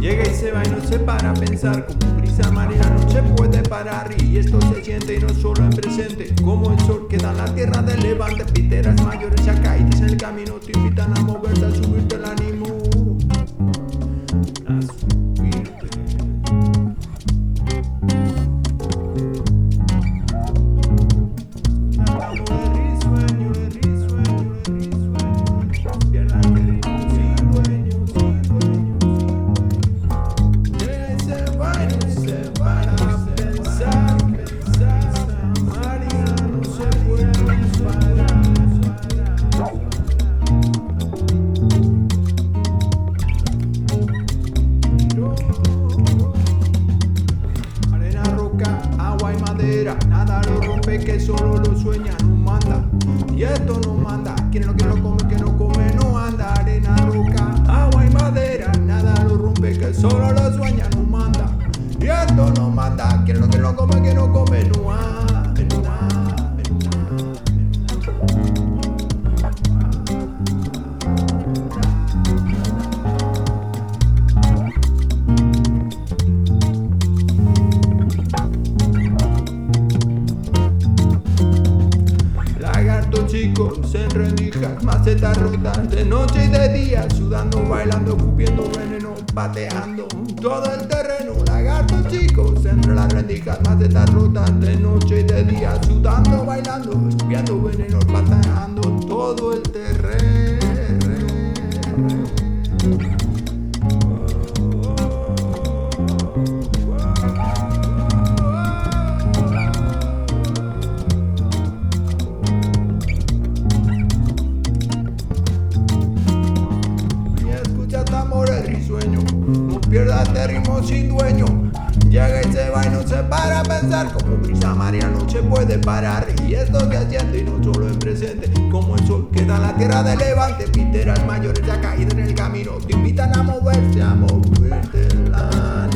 Llega y se va y no se para a pensar. Como brisa marina no se puede parar. Y esto se siente y no solo en presente. Como el sol que da la tierra del levante. Piteras mayores y acaites en el camino. Te invitan a moverte, a subirte el ánimo. Que solo lo sueña, no manda. Y esto no manda, quien no quiere lo come, que no come, no anda. Arena, roca, agua y madera, nada lo rompe que solo lo sueña, no manda. Y esto no manda, quien no quiere lo come, que no come, rotas de noche y de día, sudando, bailando, escupiendo veneno, pateando todo el terreno. Lagarto chico, entre las rendijas, macetas rotas de noche y de día, sudando, bailando, escupiendo veneno, pateando todo el terreno. Ritmo sin dueño. Llega y se va y no se para a pensar como brisa maría no se puede parar. Y esto se siente y no solo en presente, como el sol que da la tierra de levante. Piteras mayores ya caídas en el camino, te invitan a moverse, a moverte la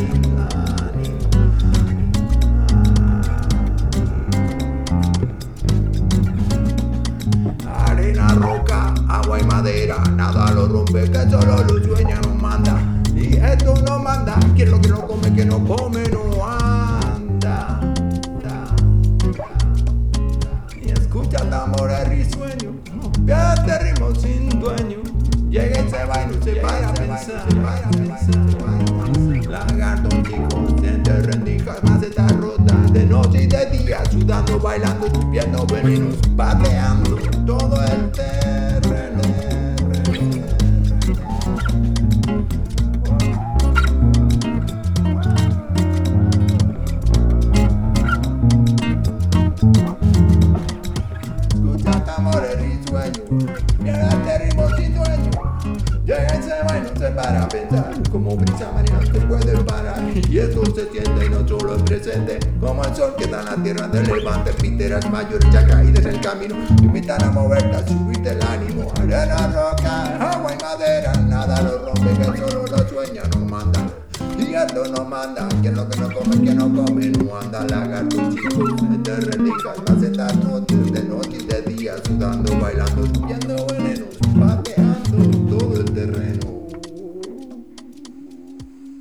Arena, roca, agua y madera, nada lo rompe, que solo lo sueña, no manda. Esto no manda, quien lo que no come, que no come, no anda. Y escucha tambores risueño, pierde ritmo sin dueño. Llega y se va y no se para a pensar. Lagarto chico, siente rendijas, macetas rotas de noche y de día, sudando, bailando, escupiendo venenos, pateando todo el terreno. Este ritmo sin dueño. Llega y no se para pensar Como brisa se puede parar. Y esto se siente y no solo en presente. Como el sol que da la tierra del levante. Piteras mayores ya caídas en el camino. Te invitan a moverte, a subirte el ánimo. Arena, roca, agua y madera. Nada lo rompe, que solo esto no manda, quien lo que no come, quien no come, no anda lagarto chico, entre rendijas, macetas noches, de noche y de día, sudando, bailando, subiendo veneno.